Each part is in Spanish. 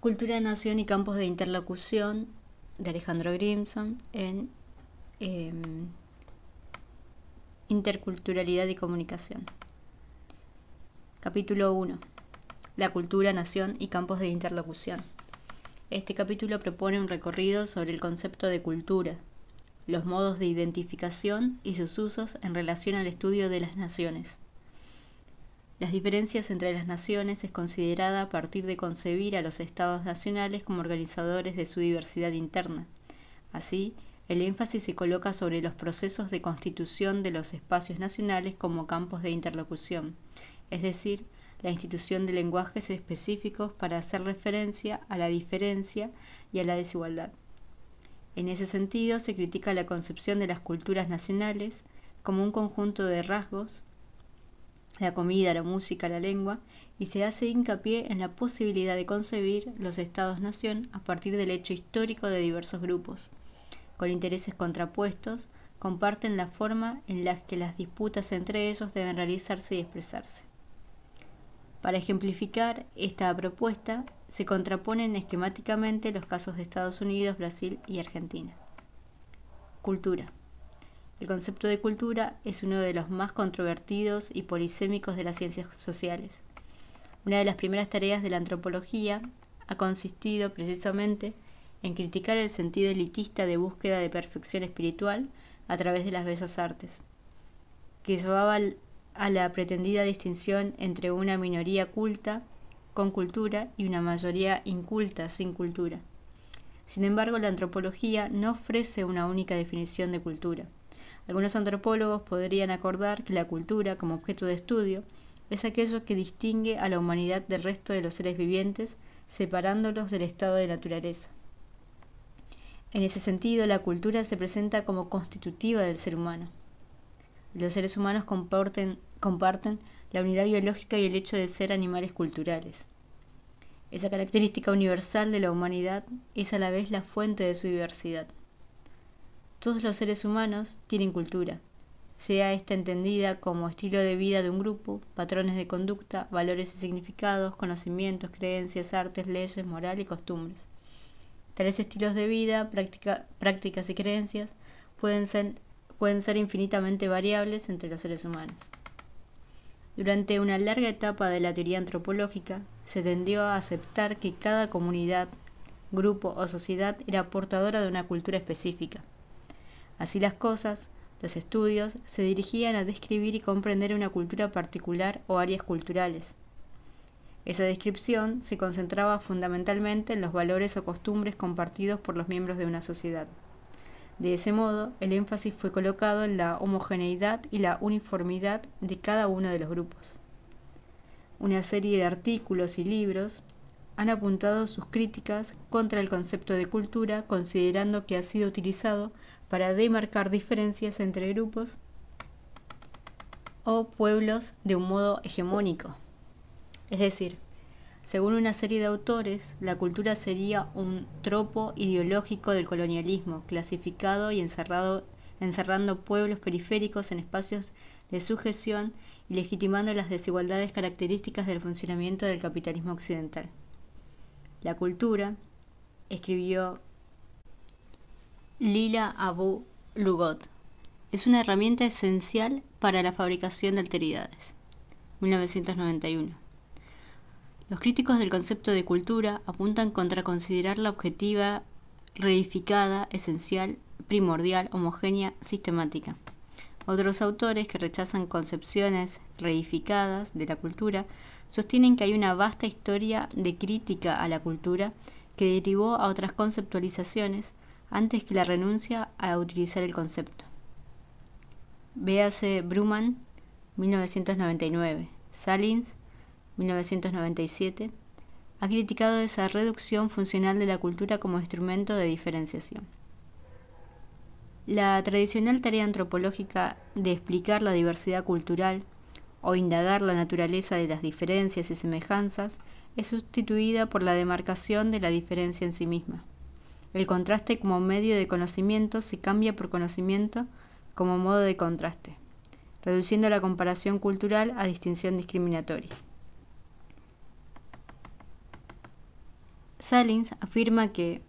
Cultura, Nación y Campos de Interlocución de Alejandro Grimson en eh, Interculturalidad y Comunicación. Capítulo 1. La cultura, nación y campos de interlocución. Este capítulo propone un recorrido sobre el concepto de cultura, los modos de identificación y sus usos en relación al estudio de las naciones. Las diferencias entre las naciones es considerada a partir de concebir a los estados nacionales como organizadores de su diversidad interna. Así, el énfasis se coloca sobre los procesos de constitución de los espacios nacionales como campos de interlocución, es decir, la institución de lenguajes específicos para hacer referencia a la diferencia y a la desigualdad. En ese sentido, se critica la concepción de las culturas nacionales como un conjunto de rasgos, la comida, la música, la lengua, y se hace hincapié en la posibilidad de concebir los estados-nación a partir del hecho histórico de diversos grupos, con intereses contrapuestos, comparten la forma en la que las disputas entre ellos deben realizarse y expresarse. Para ejemplificar esta propuesta, se contraponen esquemáticamente los casos de Estados Unidos, Brasil y Argentina. Cultura. El concepto de cultura es uno de los más controvertidos y polisémicos de las ciencias sociales. Una de las primeras tareas de la antropología ha consistido precisamente en criticar el sentido elitista de búsqueda de perfección espiritual a través de las bellas artes, que llevaba a la pretendida distinción entre una minoría culta con cultura y una mayoría inculta sin cultura. Sin embargo, la antropología no ofrece una única definición de cultura. Algunos antropólogos podrían acordar que la cultura, como objeto de estudio, es aquello que distingue a la humanidad del resto de los seres vivientes, separándolos del estado de naturaleza. En ese sentido, la cultura se presenta como constitutiva del ser humano. Los seres humanos comparten, comparten la unidad biológica y el hecho de ser animales culturales. Esa característica universal de la humanidad es a la vez la fuente de su diversidad. Todos los seres humanos tienen cultura, sea esta entendida como estilo de vida de un grupo, patrones de conducta, valores y significados, conocimientos, creencias, artes, leyes, moral y costumbres. Tales estilos de vida, prácticas y creencias pueden ser infinitamente variables entre los seres humanos. Durante una larga etapa de la teoría antropológica, se tendió a aceptar que cada comunidad, grupo o sociedad era portadora de una cultura específica. Así las cosas, los estudios se dirigían a describir y comprender una cultura particular o áreas culturales. Esa descripción se concentraba fundamentalmente en los valores o costumbres compartidos por los miembros de una sociedad. De ese modo, el énfasis fue colocado en la homogeneidad y la uniformidad de cada uno de los grupos. Una serie de artículos y libros han apuntado sus críticas contra el concepto de cultura, considerando que ha sido utilizado para demarcar diferencias entre grupos o pueblos de un modo hegemónico. Es decir, según una serie de autores, la cultura sería un tropo ideológico del colonialismo, clasificado y encerrado, encerrando pueblos periféricos en espacios de sujeción y legitimando las desigualdades características del funcionamiento del capitalismo occidental. La cultura, escribió Lila Abu Lugot, es una herramienta esencial para la fabricación de alteridades. 1991 los críticos del concepto de cultura apuntan contra considerarla objetiva, reificada, esencial, primordial, homogénea, sistemática. Otros autores que rechazan concepciones reificadas de la cultura sostienen que hay una vasta historia de crítica a la cultura que derivó a otras conceptualizaciones antes que la renuncia a utilizar el concepto. Véase Bruman, 1999, Salins, 1997, ha criticado esa reducción funcional de la cultura como instrumento de diferenciación. La tradicional tarea antropológica de explicar la diversidad cultural o indagar la naturaleza de las diferencias y semejanzas es sustituida por la demarcación de la diferencia en sí misma. El contraste como medio de conocimiento se cambia por conocimiento como modo de contraste, reduciendo la comparación cultural a distinción discriminatoria. Salins afirma que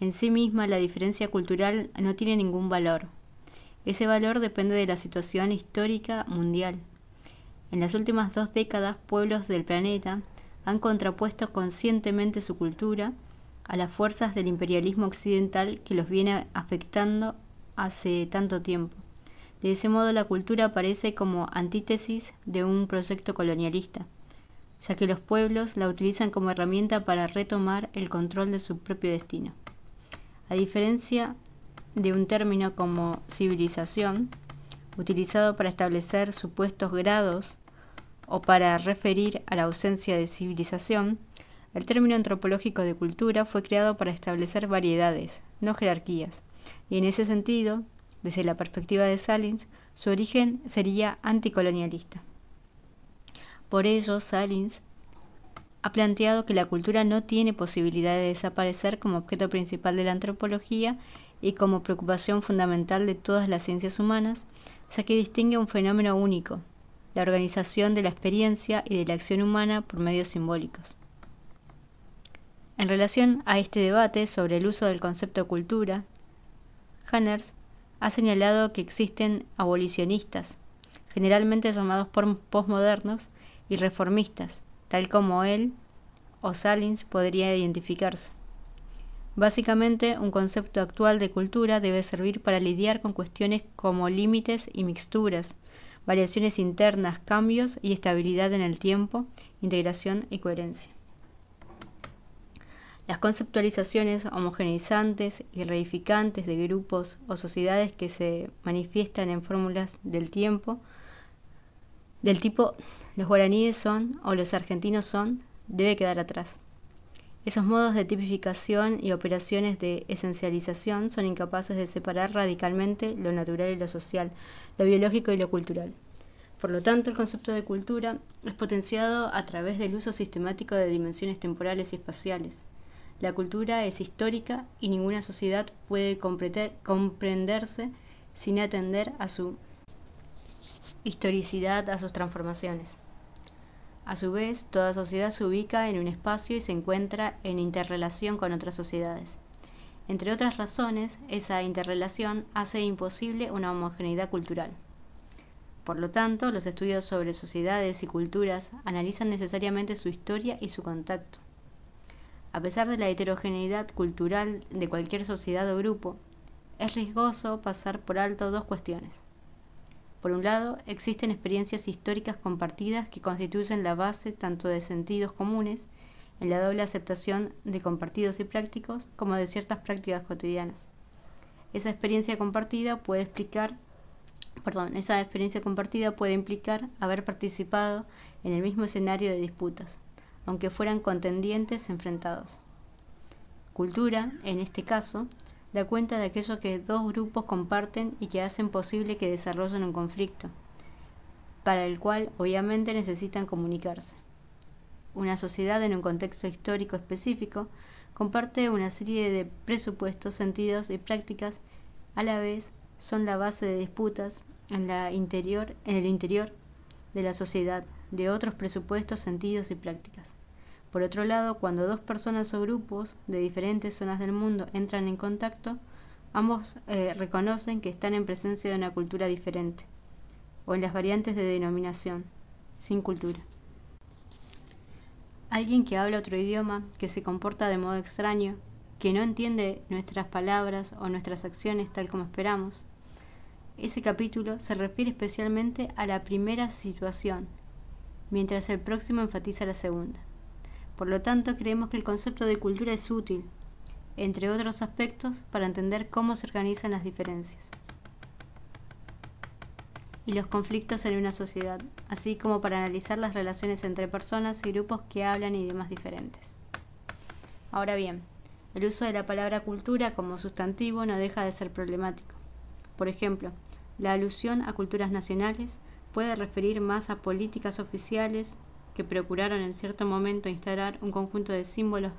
en sí misma la diferencia cultural no tiene ningún valor. Ese valor depende de la situación histórica mundial. En las últimas dos décadas, pueblos del planeta han contrapuesto conscientemente su cultura a las fuerzas del imperialismo occidental que los viene afectando hace tanto tiempo. De ese modo la cultura aparece como antítesis de un proyecto colonialista, ya que los pueblos la utilizan como herramienta para retomar el control de su propio destino. A diferencia de un término como civilización, utilizado para establecer supuestos grados o para referir a la ausencia de civilización, el término antropológico de cultura fue creado para establecer variedades, no jerarquías, y en ese sentido, desde la perspectiva de Salins, su origen sería anticolonialista. Por ello, Salins ha planteado que la cultura no tiene posibilidad de desaparecer como objeto principal de la antropología y como preocupación fundamental de todas las ciencias humanas, ya que distingue un fenómeno único, la organización de la experiencia y de la acción humana por medios simbólicos. En relación a este debate sobre el uso del concepto cultura, Hanners ha señalado que existen abolicionistas, generalmente llamados por postmodernos, y reformistas, tal como él o Salins podría identificarse. Básicamente, un concepto actual de cultura debe servir para lidiar con cuestiones como límites y mixturas, variaciones internas, cambios y estabilidad en el tiempo, integración y coherencia. Las conceptualizaciones homogeneizantes y reificantes de grupos o sociedades que se manifiestan en fórmulas del tiempo, del tipo los guaraníes son o los argentinos son, debe quedar atrás. Esos modos de tipificación y operaciones de esencialización son incapaces de separar radicalmente lo natural y lo social, lo biológico y lo cultural. Por lo tanto, el concepto de cultura es potenciado a través del uso sistemático de dimensiones temporales y espaciales, la cultura es histórica y ninguna sociedad puede comprenderse sin atender a su historicidad, a sus transformaciones. A su vez, toda sociedad se ubica en un espacio y se encuentra en interrelación con otras sociedades. Entre otras razones, esa interrelación hace imposible una homogeneidad cultural. Por lo tanto, los estudios sobre sociedades y culturas analizan necesariamente su historia y su contacto. A pesar de la heterogeneidad cultural de cualquier sociedad o grupo, es riesgoso pasar por alto dos cuestiones. Por un lado, existen experiencias históricas compartidas que constituyen la base tanto de sentidos comunes, en la doble aceptación de compartidos y prácticos, como de ciertas prácticas cotidianas. Esa experiencia compartida puede explicar perdón, esa experiencia compartida puede implicar haber participado en el mismo escenario de disputas, aunque fueran contendientes enfrentados. Cultura, en este caso, da cuenta de aquello que dos grupos comparten y que hacen posible que desarrollen un conflicto, para el cual obviamente necesitan comunicarse. Una sociedad en un contexto histórico específico comparte una serie de presupuestos, sentidos y prácticas, a la vez son la base de disputas en, la interior, en el interior de la sociedad de otros presupuestos, sentidos y prácticas. Por otro lado, cuando dos personas o grupos de diferentes zonas del mundo entran en contacto, ambos eh, reconocen que están en presencia de una cultura diferente, o en las variantes de denominación, sin cultura. Alguien que habla otro idioma, que se comporta de modo extraño, que no entiende nuestras palabras o nuestras acciones tal como esperamos. Ese capítulo se refiere especialmente a la primera situación, mientras el próximo enfatiza la segunda. Por lo tanto, creemos que el concepto de cultura es útil, entre otros aspectos, para entender cómo se organizan las diferencias y los conflictos en una sociedad, así como para analizar las relaciones entre personas y grupos que hablan idiomas diferentes. Ahora bien, el uso de la palabra cultura como sustantivo no deja de ser problemático. Por ejemplo, la alusión a culturas nacionales puede referir más a políticas oficiales que procuraron en cierto momento instalar un conjunto de símbolos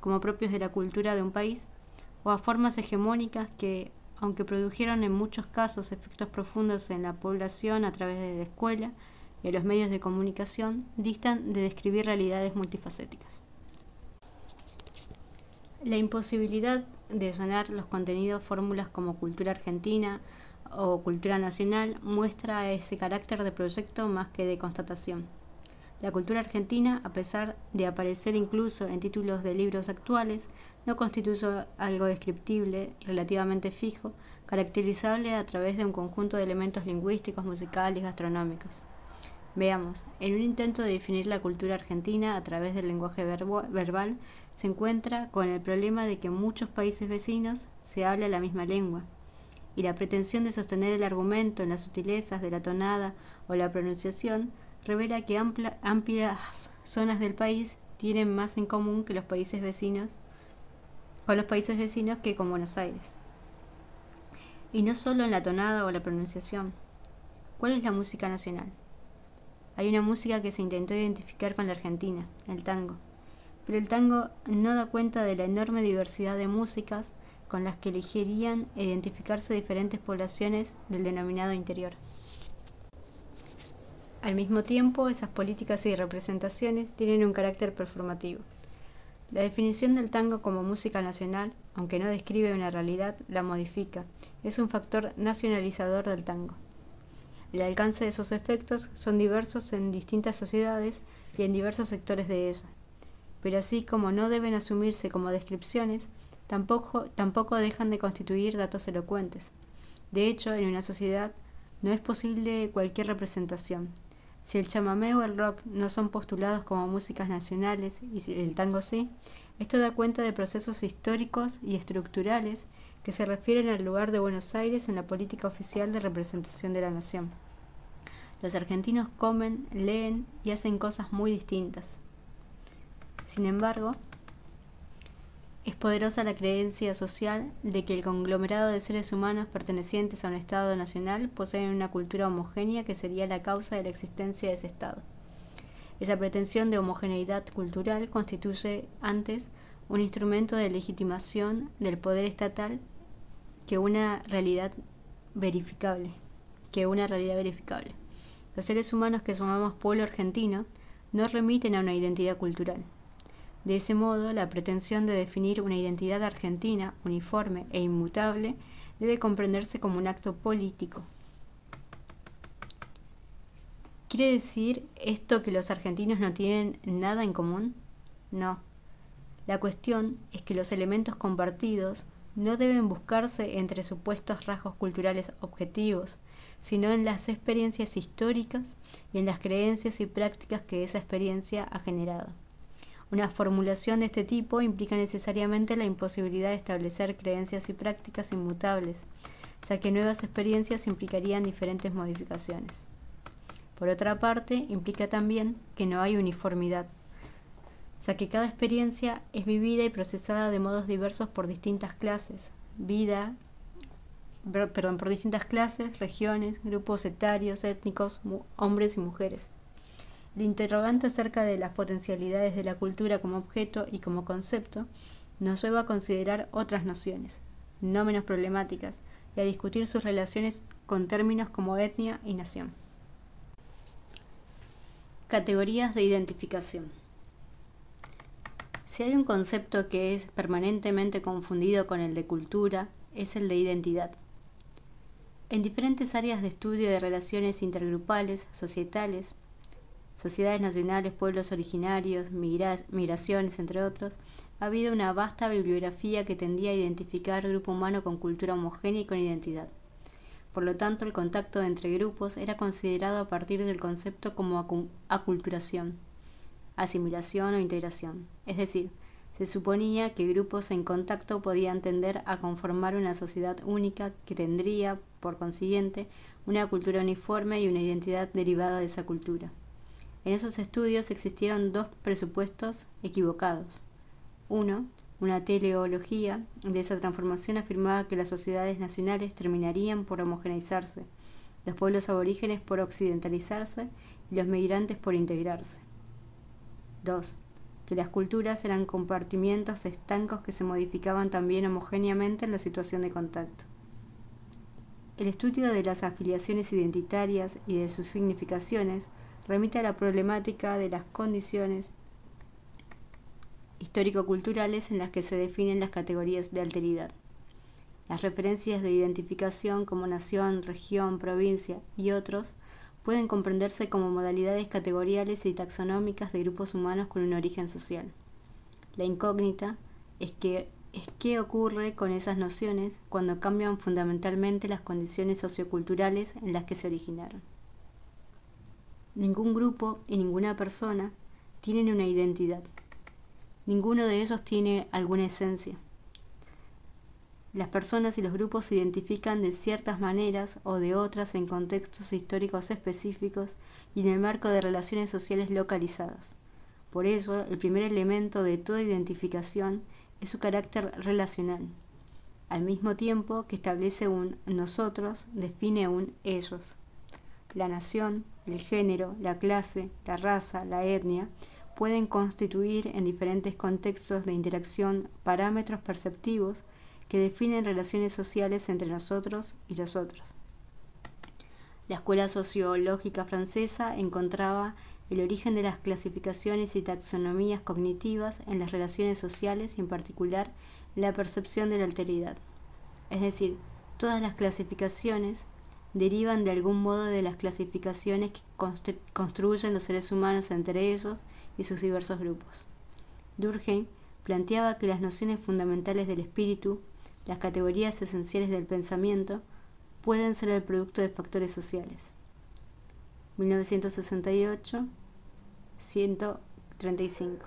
como propios de la cultura de un país, o a formas hegemónicas que, aunque produjeron en muchos casos efectos profundos en la población a través de la escuela y los medios de comunicación, distan de describir realidades multifacéticas. La imposibilidad de sonar los contenidos fórmulas como cultura argentina o cultura nacional muestra ese carácter de proyecto más que de constatación. La cultura argentina, a pesar de aparecer incluso en títulos de libros actuales, no constituye algo descriptible, relativamente fijo, caracterizable a través de un conjunto de elementos lingüísticos, musicales, gastronómicos. Veamos, en un intento de definir la cultura argentina a través del lenguaje verbal, se encuentra con el problema de que en muchos países vecinos se habla la misma lengua, y la pretensión de sostener el argumento en las sutilezas de la tonada o la pronunciación revela que amplias zonas del país tienen más en común que los países vecinos con los países vecinos que con Buenos Aires. Y no solo en la tonada o la pronunciación. ¿Cuál es la música nacional? Hay una música que se intentó identificar con la Argentina, el tango. Pero el tango no da cuenta de la enorme diversidad de músicas con las que elegirían identificarse diferentes poblaciones del denominado interior. Al mismo tiempo, esas políticas y representaciones tienen un carácter performativo. La definición del tango como música nacional, aunque no describe una realidad, la modifica. Es un factor nacionalizador del tango. El alcance de esos efectos son diversos en distintas sociedades y en diversos sectores de ella. Pero así como no deben asumirse como descripciones, tampoco, tampoco dejan de constituir datos elocuentes. De hecho, en una sociedad no es posible cualquier representación, si el chamamé o el rock no son postulados como músicas nacionales y el tango sí, esto da cuenta de procesos históricos y estructurales que se refieren al lugar de Buenos Aires en la política oficial de representación de la nación. Los argentinos comen, leen y hacen cosas muy distintas. Sin embargo, es poderosa la creencia social de que el conglomerado de seres humanos pertenecientes a un Estado nacional poseen una cultura homogénea que sería la causa de la existencia de ese Estado. Esa pretensión de homogeneidad cultural constituye antes un instrumento de legitimación del poder estatal que una realidad verificable, que una realidad verificable. Los seres humanos que sumamos pueblo argentino no remiten a una identidad cultural, de ese modo, la pretensión de definir una identidad argentina uniforme e inmutable debe comprenderse como un acto político. ¿Quiere decir esto que los argentinos no tienen nada en común? No. La cuestión es que los elementos compartidos no deben buscarse entre supuestos rasgos culturales objetivos, sino en las experiencias históricas y en las creencias y prácticas que esa experiencia ha generado. Una formulación de este tipo implica necesariamente la imposibilidad de establecer creencias y prácticas inmutables, ya que nuevas experiencias implicarían diferentes modificaciones. Por otra parte, implica también que no hay uniformidad, ya que cada experiencia es vivida y procesada de modos diversos por distintas clases, vida, perdón, por distintas clases, regiones, grupos etarios, étnicos, hombres y mujeres. El interrogante acerca de las potencialidades de la cultura como objeto y como concepto nos lleva a considerar otras nociones, no menos problemáticas, y a discutir sus relaciones con términos como etnia y nación. Categorías de identificación. Si hay un concepto que es permanentemente confundido con el de cultura, es el de identidad. En diferentes áreas de estudio de relaciones intergrupales, societales, sociedades nacionales, pueblos originarios, migraciones, entre otros, ha habido una vasta bibliografía que tendía a identificar grupo humano con cultura homogénea y con identidad. Por lo tanto, el contacto entre grupos era considerado a partir del concepto como aculturación, asimilación o integración. Es decir, se suponía que grupos en contacto podían tender a conformar una sociedad única que tendría, por consiguiente, una cultura uniforme y una identidad derivada de esa cultura. En esos estudios existieron dos presupuestos equivocados. Uno, una teleología de esa transformación afirmaba que las sociedades nacionales terminarían por homogeneizarse, los pueblos aborígenes por occidentalizarse y los migrantes por integrarse. 2. Que las culturas eran compartimientos estancos que se modificaban también homogéneamente en la situación de contacto. El estudio de las afiliaciones identitarias y de sus significaciones remite a la problemática de las condiciones histórico-culturales en las que se definen las categorías de alteridad. Las referencias de identificación como nación, región, provincia y otros pueden comprenderse como modalidades categoriales y taxonómicas de grupos humanos con un origen social. La incógnita es que es qué ocurre con esas nociones cuando cambian fundamentalmente las condiciones socioculturales en las que se originaron. Ningún grupo y ninguna persona tienen una identidad. Ninguno de ellos tiene alguna esencia. Las personas y los grupos se identifican de ciertas maneras o de otras en contextos históricos específicos y en el marco de relaciones sociales localizadas. Por eso, el primer elemento de toda identificación es su carácter relacional. Al mismo tiempo que establece un nosotros, define un ellos. La nación, el género, la clase, la raza, la etnia pueden constituir en diferentes contextos de interacción parámetros perceptivos que definen relaciones sociales entre nosotros y los otros. La escuela sociológica francesa encontraba el origen de las clasificaciones y taxonomías cognitivas en las relaciones sociales y en particular la percepción de la alteridad. Es decir, todas las clasificaciones derivan de algún modo de las clasificaciones que construyen los seres humanos entre ellos y sus diversos grupos. Durkheim planteaba que las nociones fundamentales del espíritu, las categorías esenciales del pensamiento, pueden ser el producto de factores sociales. 1968 135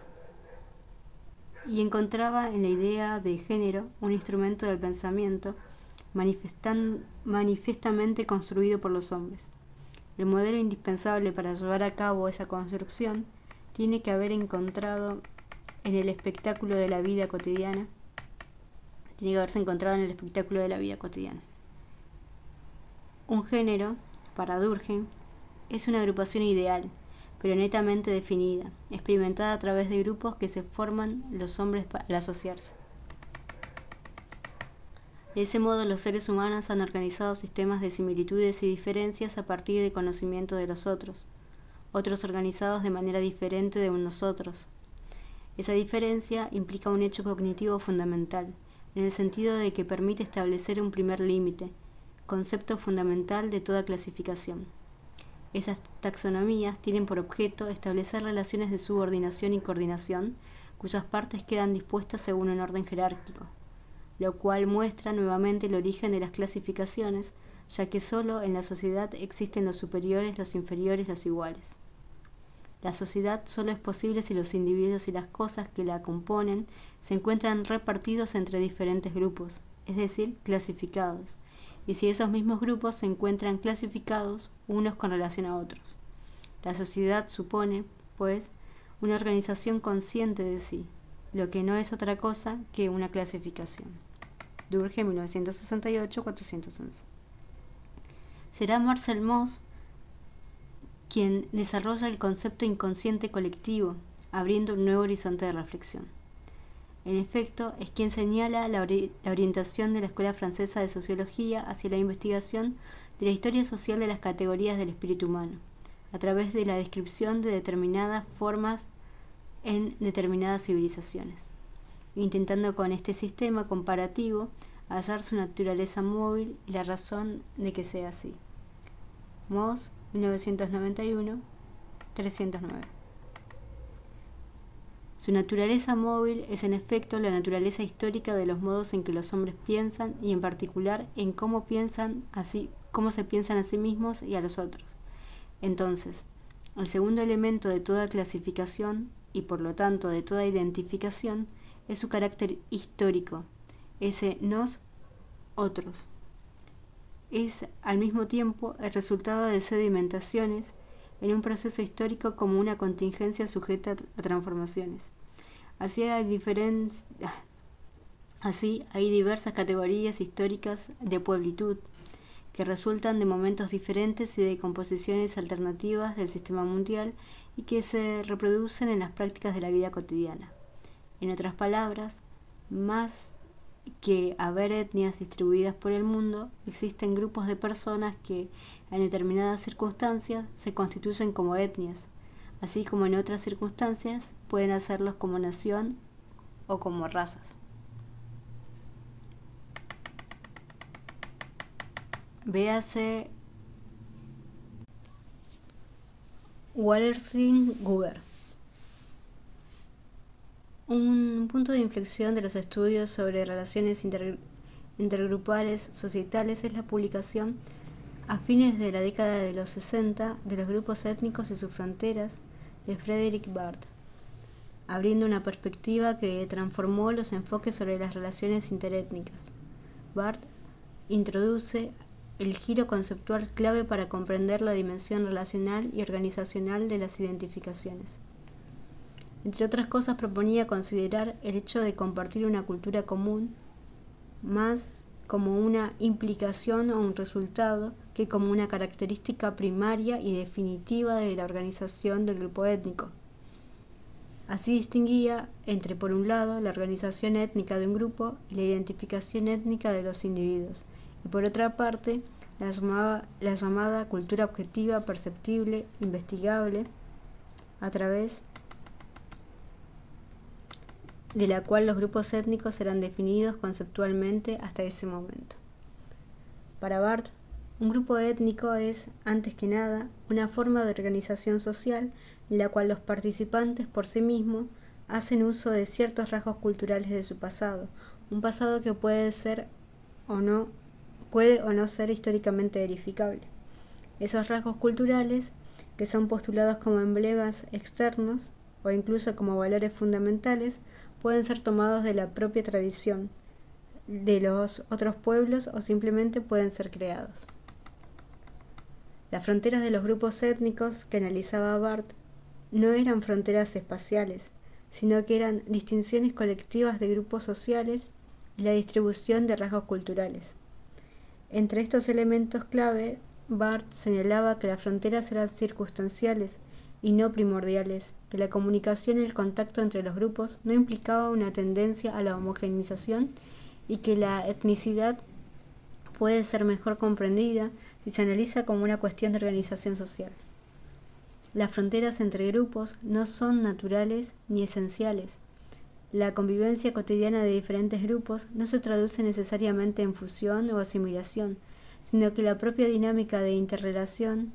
y encontraba en la idea de género un instrumento del pensamiento manifiestamente construido por los hombres. El modelo indispensable para llevar a cabo esa construcción tiene que haber encontrado en el espectáculo de la vida cotidiana, tiene que haberse encontrado en el espectáculo de la vida cotidiana. Un género, para Durkheim, es una agrupación ideal, pero netamente definida, experimentada a través de grupos que se forman los hombres al asociarse. De ese modo, los seres humanos han organizado sistemas de similitudes y diferencias a partir del conocimiento de los otros, otros organizados de manera diferente de nosotros. Esa diferencia implica un hecho cognitivo fundamental, en el sentido de que permite establecer un primer límite, concepto fundamental de toda clasificación. Esas taxonomías tienen por objeto establecer relaciones de subordinación y coordinación cuyas partes quedan dispuestas según un orden jerárquico, lo cual muestra nuevamente el origen de las clasificaciones, ya que sólo en la sociedad existen los superiores, los inferiores, los iguales. La sociedad solo es posible si los individuos y las cosas que la componen se encuentran repartidos entre diferentes grupos, es decir, clasificados, y si esos mismos grupos se encuentran clasificados unos con relación a otros. La sociedad supone, pues, una organización consciente de sí, lo que no es otra cosa que una clasificación. Durkheim 1968-411. Será Marcel Mauss quien desarrolla el concepto inconsciente colectivo, abriendo un nuevo horizonte de reflexión. En efecto, es quien señala la, orientación de la Escuela Francesa de Sociología hacia la investigación de la historia social de las categorías del espíritu humano, a través de la descripción de determinadas formas en determinadas civilizaciones, intentando con este sistema comparativo hallar su naturaleza móvil y la razón de que sea así. Moss, 1991, 309. Su naturaleza móvil es en efecto la naturaleza histórica de los modos en que los hombres piensan y en particular en cómo piensan así, cómo se piensan a sí mismos y a los otros. Entonces, el segundo elemento de toda clasificación y por lo tanto de toda identificación es su carácter histórico, ese nos otros. Es al mismo tiempo el resultado de sedimentaciones en un proceso histórico como una contingencia sujeta a transformaciones. Así hay, así hay diversas categorías históricas de pueblitud que resultan de momentos diferentes y de composiciones alternativas del sistema mundial y que se reproducen en las prácticas de la vida cotidiana. En otras palabras, más que haber etnias distribuidas por el mundo, existen grupos de personas que, en determinadas circunstancias, se constituyen como etnias, así como en otras circunstancias pueden hacerlos como nación o como razas. Véase Wallerstein-Guber. Un punto de inflexión de los estudios sobre relaciones intergrupales societales es la publicación a fines de la década de los 60 de los grupos étnicos y sus fronteras de Frederick Barth, abriendo una perspectiva que transformó los enfoques sobre las relaciones interétnicas. Barth introduce el giro conceptual clave para comprender la dimensión relacional y organizacional de las identificaciones. Entre otras cosas proponía considerar el hecho de compartir una cultura común más como una implicación o un resultado que como una característica primaria y definitiva de la organización del grupo étnico. Así distinguía entre, por un lado, la organización étnica de un grupo y la identificación étnica de los individuos, y por otra parte, la llamada, la llamada cultura objetiva, perceptible, investigable, a través de la cual los grupos étnicos eran definidos conceptualmente hasta ese momento. Para Barth, un grupo étnico es, antes que nada, una forma de organización social en la cual los participantes por sí mismos hacen uso de ciertos rasgos culturales de su pasado, un pasado que puede ser o no puede o no ser históricamente verificable. Esos rasgos culturales, que son postulados como emblemas externos o incluso como valores fundamentales, pueden ser tomados de la propia tradición de los otros pueblos o simplemente pueden ser creados. Las fronteras de los grupos étnicos que analizaba Barth no eran fronteras espaciales, sino que eran distinciones colectivas de grupos sociales y la distribución de rasgos culturales. Entre estos elementos clave, Barth señalaba que las fronteras eran circunstanciales y no primordiales, que la comunicación y el contacto entre los grupos no implicaba una tendencia a la homogeneización y que la etnicidad puede ser mejor comprendida si se analiza como una cuestión de organización social. Las fronteras entre grupos no son naturales ni esenciales. La convivencia cotidiana de diferentes grupos no se traduce necesariamente en fusión o asimilación, sino que la propia dinámica de interrelación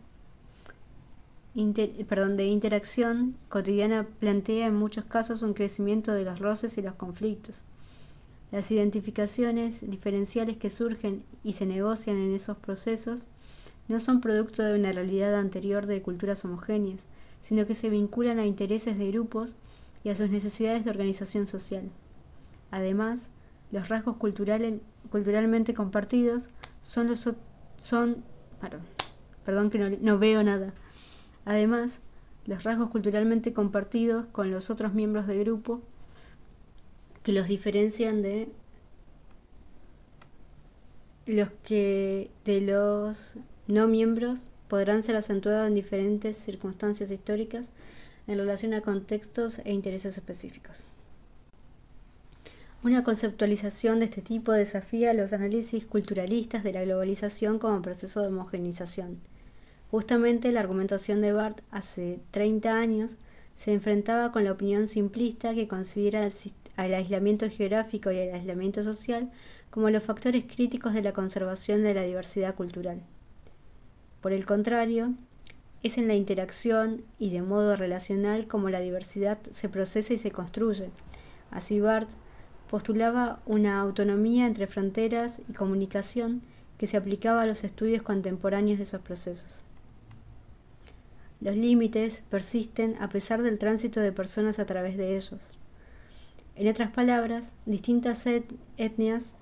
perdón, de interacción cotidiana plantea en muchos casos un crecimiento de los roces y los conflictos. Las identificaciones diferenciales que surgen y se negocian en esos procesos no son producto de una realidad anterior de culturas homogéneas, sino que se vinculan a intereses de grupos y a sus necesidades de organización social. Además, los rasgos culturalmente compartidos son los son perdón, perdón que no, no veo nada Además, los rasgos culturalmente compartidos con los otros miembros del grupo que los diferencian de los que de los no miembros podrán ser acentuados en diferentes circunstancias históricas en relación a contextos e intereses específicos. Una conceptualización de este tipo desafía los análisis culturalistas de la globalización como proceso de homogenización Justamente la argumentación de Barth hace 30 años se enfrentaba con la opinión simplista que considera al aislamiento geográfico y al aislamiento social como los factores críticos de la conservación de la diversidad cultural. Por el contrario, es en la interacción y de modo relacional como la diversidad se procesa y se construye. Así Barth postulaba una autonomía entre fronteras y comunicación que se aplicaba a los estudios contemporáneos de esos procesos. Los límites persisten a pesar del tránsito de personas a través de ellos. En otras palabras, distintas etnias,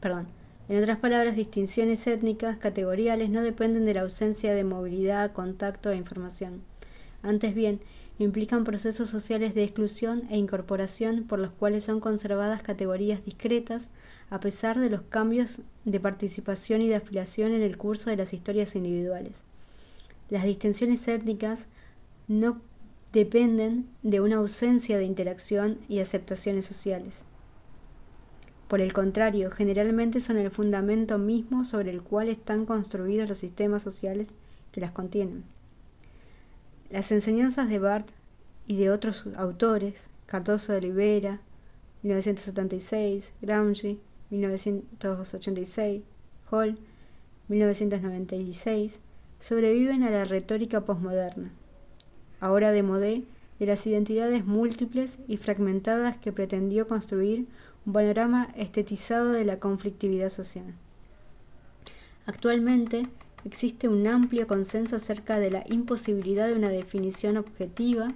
perdón, en otras palabras, distinciones étnicas categoriales no dependen de la ausencia de movilidad, contacto e información. Antes bien, implican procesos sociales de exclusión e incorporación por los cuales son conservadas categorías discretas a pesar de los cambios de participación y de afiliación en el curso de las historias individuales. Las distinciones étnicas no dependen de una ausencia de interacción y aceptaciones sociales. Por el contrario, generalmente son el fundamento mismo sobre el cual están construidos los sistemas sociales que las contienen. Las enseñanzas de Barth y de otros autores Cardoso de Oliveira, 1976, Gramsci, 1986, Hall, 1996, sobreviven a la retórica posmoderna, ahora de modé de las identidades múltiples y fragmentadas que pretendió construir un panorama estetizado de la conflictividad social. Actualmente existe un amplio consenso acerca de la imposibilidad de una definición objetiva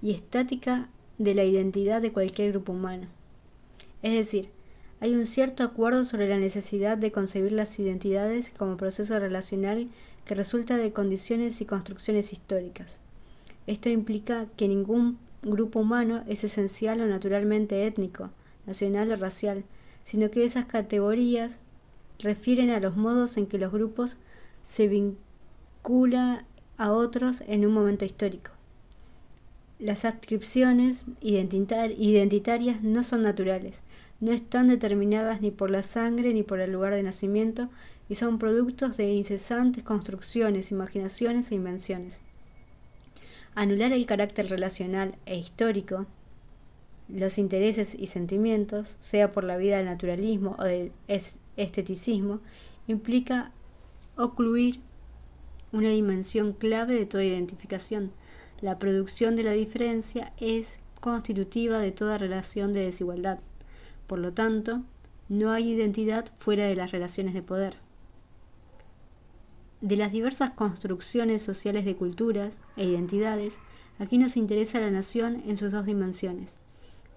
y estática de la identidad de cualquier grupo humano. Es decir, hay un cierto acuerdo sobre la necesidad de concebir las identidades como proceso relacional que resulta de condiciones y construcciones históricas. Esto implica que ningún grupo humano es esencial o naturalmente étnico, nacional o racial, sino que esas categorías refieren a los modos en que los grupos se vinculan a otros en un momento histórico. Las adscripciones identitarias no son naturales, no están determinadas ni por la sangre ni por el lugar de nacimiento y son productos de incesantes construcciones, imaginaciones e invenciones. Anular el carácter relacional e histórico, los intereses y sentimientos, sea por la vida del naturalismo o del esteticismo, implica ocluir una dimensión clave de toda identificación. La producción de la diferencia es constitutiva de toda relación de desigualdad. Por lo tanto, no hay identidad fuera de las relaciones de poder de las diversas construcciones sociales de culturas e identidades, aquí nos interesa la nación en sus dos dimensiones.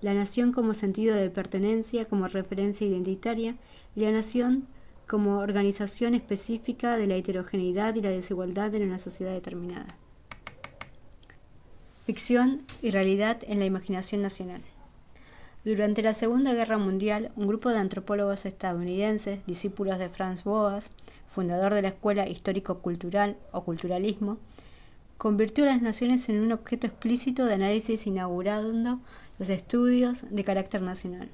La nación como sentido de pertenencia, como referencia identitaria, y la nación como organización específica de la heterogeneidad y la desigualdad en una sociedad determinada. Ficción y realidad en la imaginación nacional. Durante la Segunda Guerra Mundial, un grupo de antropólogos estadounidenses, discípulos de Franz Boas, fundador de la Escuela Histórico-Cultural o Culturalismo, convirtió a las naciones en un objeto explícito de análisis inaugurando los estudios de carácter nacional.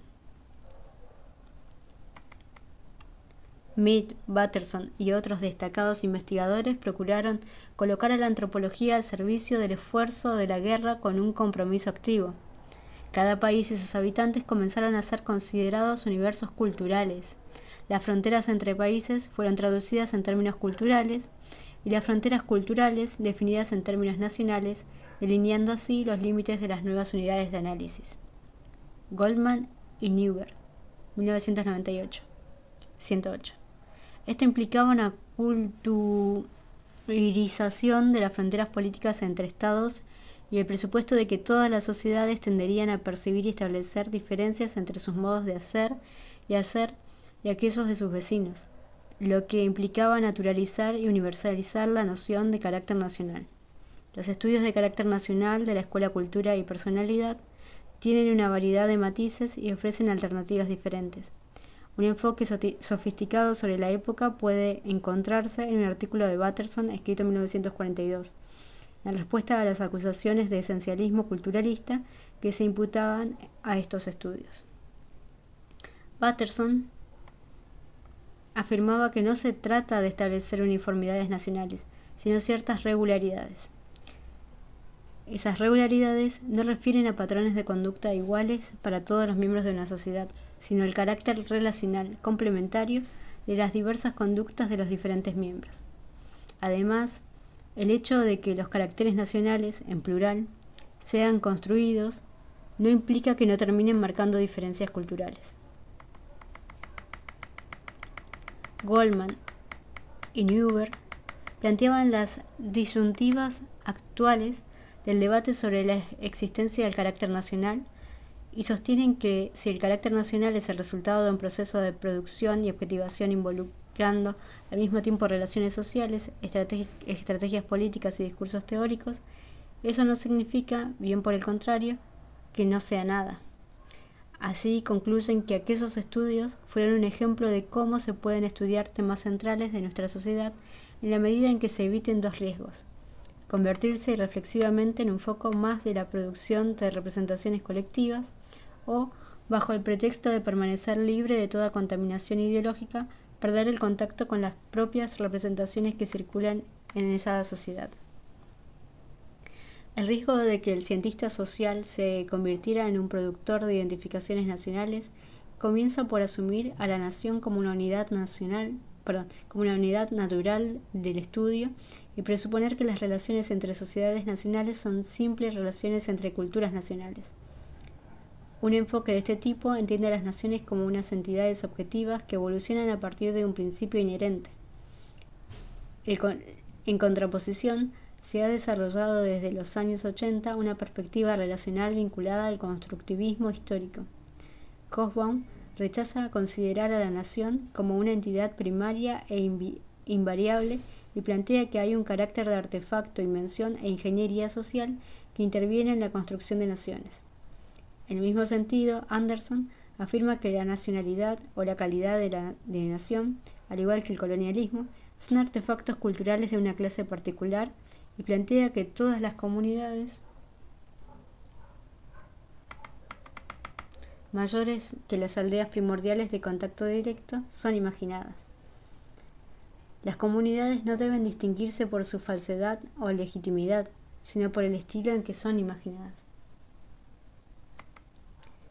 Mead, Batterson y otros destacados investigadores procuraron colocar a la antropología al servicio del esfuerzo de la guerra con un compromiso activo. Cada país y sus habitantes comenzaron a ser considerados universos culturales, las fronteras entre países fueron traducidas en términos culturales y las fronteras culturales definidas en términos nacionales, delineando así los límites de las nuevas unidades de análisis. Goldman y Newberg, 1998. 108. Esto implicaba una culturización de las fronteras políticas entre estados y el presupuesto de que todas las sociedades tenderían a percibir y establecer diferencias entre sus modos de hacer y hacer y aquellos de sus vecinos, lo que implicaba naturalizar y universalizar la noción de carácter nacional. Los estudios de carácter nacional de la Escuela Cultura y Personalidad tienen una variedad de matices y ofrecen alternativas diferentes. Un enfoque sofisticado sobre la época puede encontrarse en un artículo de Batterson escrito en 1942, en respuesta a las acusaciones de esencialismo culturalista que se imputaban a estos estudios. Batterson afirmaba que no se trata de establecer uniformidades nacionales, sino ciertas regularidades. Esas regularidades no refieren a patrones de conducta iguales para todos los miembros de una sociedad, sino el carácter relacional complementario de las diversas conductas de los diferentes miembros. Además, el hecho de que los caracteres nacionales, en plural, sean construidos, no implica que no terminen marcando diferencias culturales. Goldman y Newberg planteaban las disyuntivas actuales del debate sobre la existencia del carácter nacional y sostienen que si el carácter nacional es el resultado de un proceso de producción y objetivación involucrando al mismo tiempo relaciones sociales, estrategias políticas y discursos teóricos, eso no significa, bien por el contrario, que no sea nada. Así concluyen que aquellos estudios fueron un ejemplo de cómo se pueden estudiar temas centrales de nuestra sociedad en la medida en que se eviten dos riesgos. Convertirse reflexivamente en un foco más de la producción de representaciones colectivas o, bajo el pretexto de permanecer libre de toda contaminación ideológica, perder el contacto con las propias representaciones que circulan en esa sociedad. El riesgo de que el cientista social se convirtiera en un productor de identificaciones nacionales comienza por asumir a la nación como una unidad nacional, perdón, como una unidad natural del estudio y presuponer que las relaciones entre sociedades nacionales son simples relaciones entre culturas nacionales. Un enfoque de este tipo entiende a las naciones como unas entidades objetivas que evolucionan a partir de un principio inherente. en contraposición, se ha desarrollado desde los años 80 una perspectiva relacional vinculada al constructivismo histórico. Hobsbawm rechaza considerar a la nación como una entidad primaria e invariable y plantea que hay un carácter de artefacto, invención e ingeniería social que interviene en la construcción de naciones. En el mismo sentido, Anderson afirma que la nacionalidad o la calidad de la de nación, al igual que el colonialismo, son artefactos culturales de una clase particular y plantea que todas las comunidades mayores que las aldeas primordiales de contacto directo son imaginadas. Las comunidades no deben distinguirse por su falsedad o legitimidad, sino por el estilo en que son imaginadas.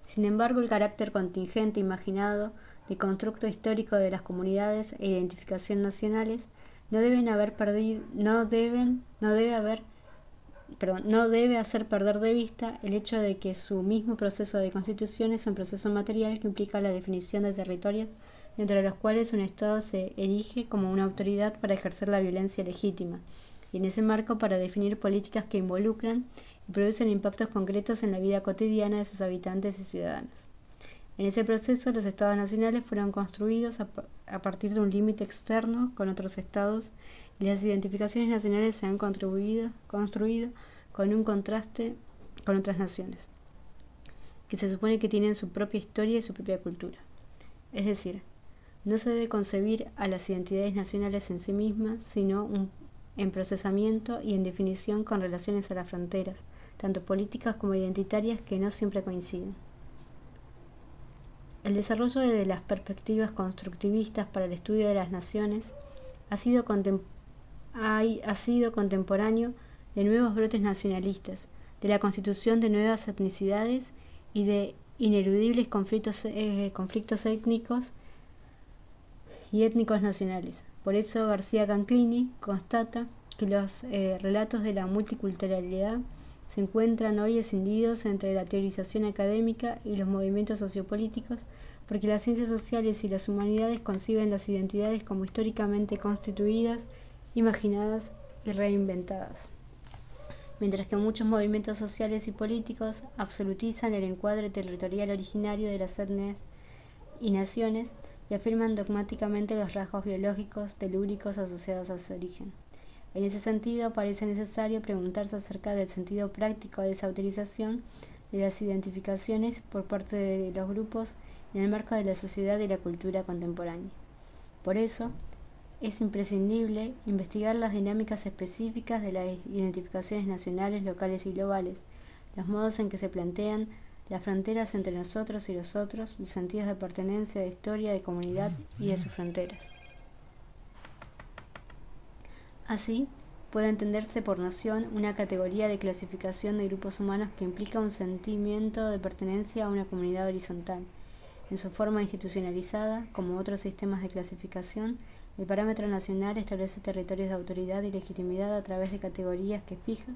Sin embargo, el carácter contingente imaginado de constructo histórico de las comunidades e identificación nacionales no deben haber perdido, no deben, no debe haber, perdón, no debe hacer perder de vista el hecho de que su mismo proceso de constitución es un proceso material que implica la definición de territorios entre los cuales un Estado se erige como una autoridad para ejercer la violencia legítima, y en ese marco para definir políticas que involucran y producen impactos concretos en la vida cotidiana de sus habitantes y ciudadanos. En ese proceso, los estados nacionales fueron construidos a, partir de un límite externo con otros estados las identificaciones nacionales se han construido con un contraste con otras naciones, que se supone que tienen su propia historia y su propia cultura. Es decir, no se debe concebir a las identidades nacionales en sí mismas, sino en procesamiento y en definición con relaciones a las fronteras, tanto políticas como identitarias que no siempre coinciden. El desarrollo de las perspectivas constructivistas para el estudio de las naciones ha sido, ha sido contemporáneo de nuevos brotes nacionalistas, de la constitución de nuevas etnicidades y de ineludibles conflictos, eh, conflictos étnicos y étnicos nacionales. Por eso García Canclini constata que los eh, relatos de la multiculturalidad se encuentran hoy escindidos entre la teorización académica y los movimientos sociopolíticos porque las ciencias sociales y las humanidades conciben las identidades como históricamente constituidas, imaginadas y reinventadas. Mientras que muchos movimientos sociales y políticos absolutizan el encuadre territorial originario de las etnias y naciones y afirman dogmáticamente los rasgos biológicos telúricos asociados a su origen. En ese sentido, parece necesario preguntarse acerca del sentido práctico de esa utilización de las identificaciones por parte de los grupos en el marco de la sociedad y la cultura contemporánea. Por eso, es imprescindible investigar las dinámicas específicas de las identificaciones nacionales, locales y globales, los modos en que se plantean las fronteras entre nosotros y los otros, los sentidos de pertenencia, de historia, de comunidad y de sus fronteras. Así, puede entenderse por nación una categoría de clasificación de grupos humanos que implica un sentimiento de pertenencia a una comunidad horizontal. En su forma institucionalizada, como otros sistemas de clasificación, el parámetro nacional establece territorios de autoridad y legitimidad a través de categorías que fija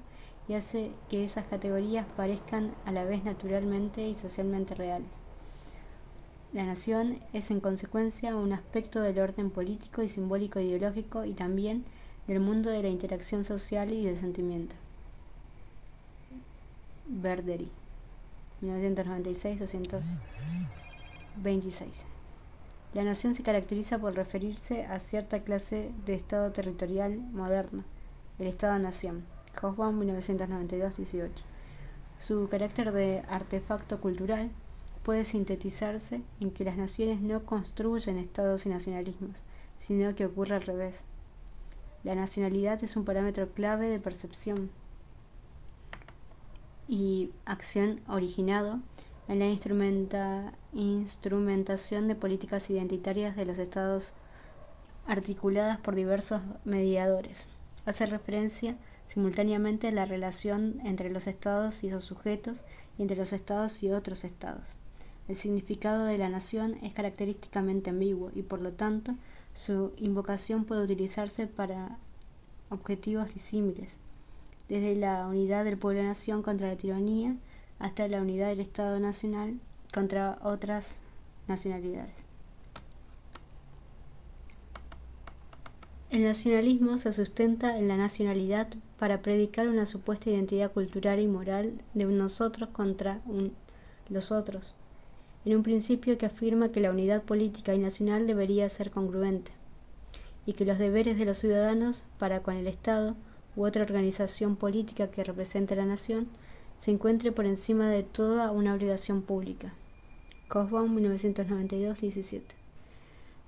y hace que esas categorías parezcan a la vez naturalmente y socialmente reales. La nación es en consecuencia un aspecto del orden político y simbólico ideológico y también del mundo de la interacción social y del sentimiento. Verdery, 1996-226. La nación se caracteriza por referirse a cierta clase de Estado territorial moderno, el Estado-nación. Hobsbawm, 1992-18. Su carácter de artefacto cultural puede sintetizarse en que las naciones no construyen estados y nacionalismos, sino que ocurre al revés. La nacionalidad es un parámetro clave de percepción y acción originado en la instrumentación de políticas identitarias de los estados articuladas por diversos mediadores. Hace referencia simultáneamente la relación entre los estados y sus sujetos y entre los estados y otros estados. El significado de la nación es característicamente ambiguo y por lo tanto su invocación puede utilizarse para objetivos disímiles, desde la unidad del pueblo-nación contra la tiranía hasta la unidad del Estado nacional contra otras nacionalidades. El nacionalismo se sustenta en la nacionalidad para predicar una supuesta identidad cultural y moral de nosotros contra los otros, en un principio que afirma que la unidad política y nacional debería ser congruente, y que los deberes de los ciudadanos para con el Estado u otra organización política que represente a la nación se encuentre por encima de toda una obligación pública. Cosbaum 1992-17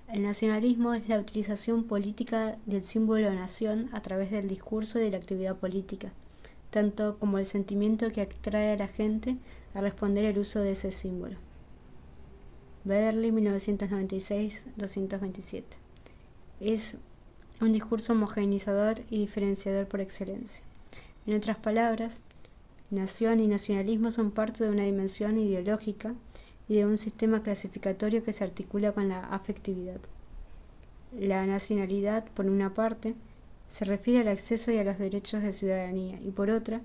El nacionalismo es la utilización política del símbolo nación a través del discurso y de la actividad política, tanto como el sentimiento que atrae a la gente a responder al uso de ese símbolo. Bederly 1996-227 Es un discurso homogeneizador y diferenciador por excelencia. En otras palabras, nación y nacionalismo son parte de una dimensión ideológica y de un sistema clasificatorio que se articula con la afectividad. La nacionalidad, por una parte, se refiere al acceso y a los derechos de ciudadanía y por otra,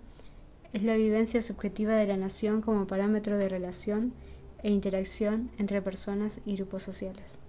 es la vivencia subjetiva de la nación como parámetro de relación e interacción entre personas y grupos sociales.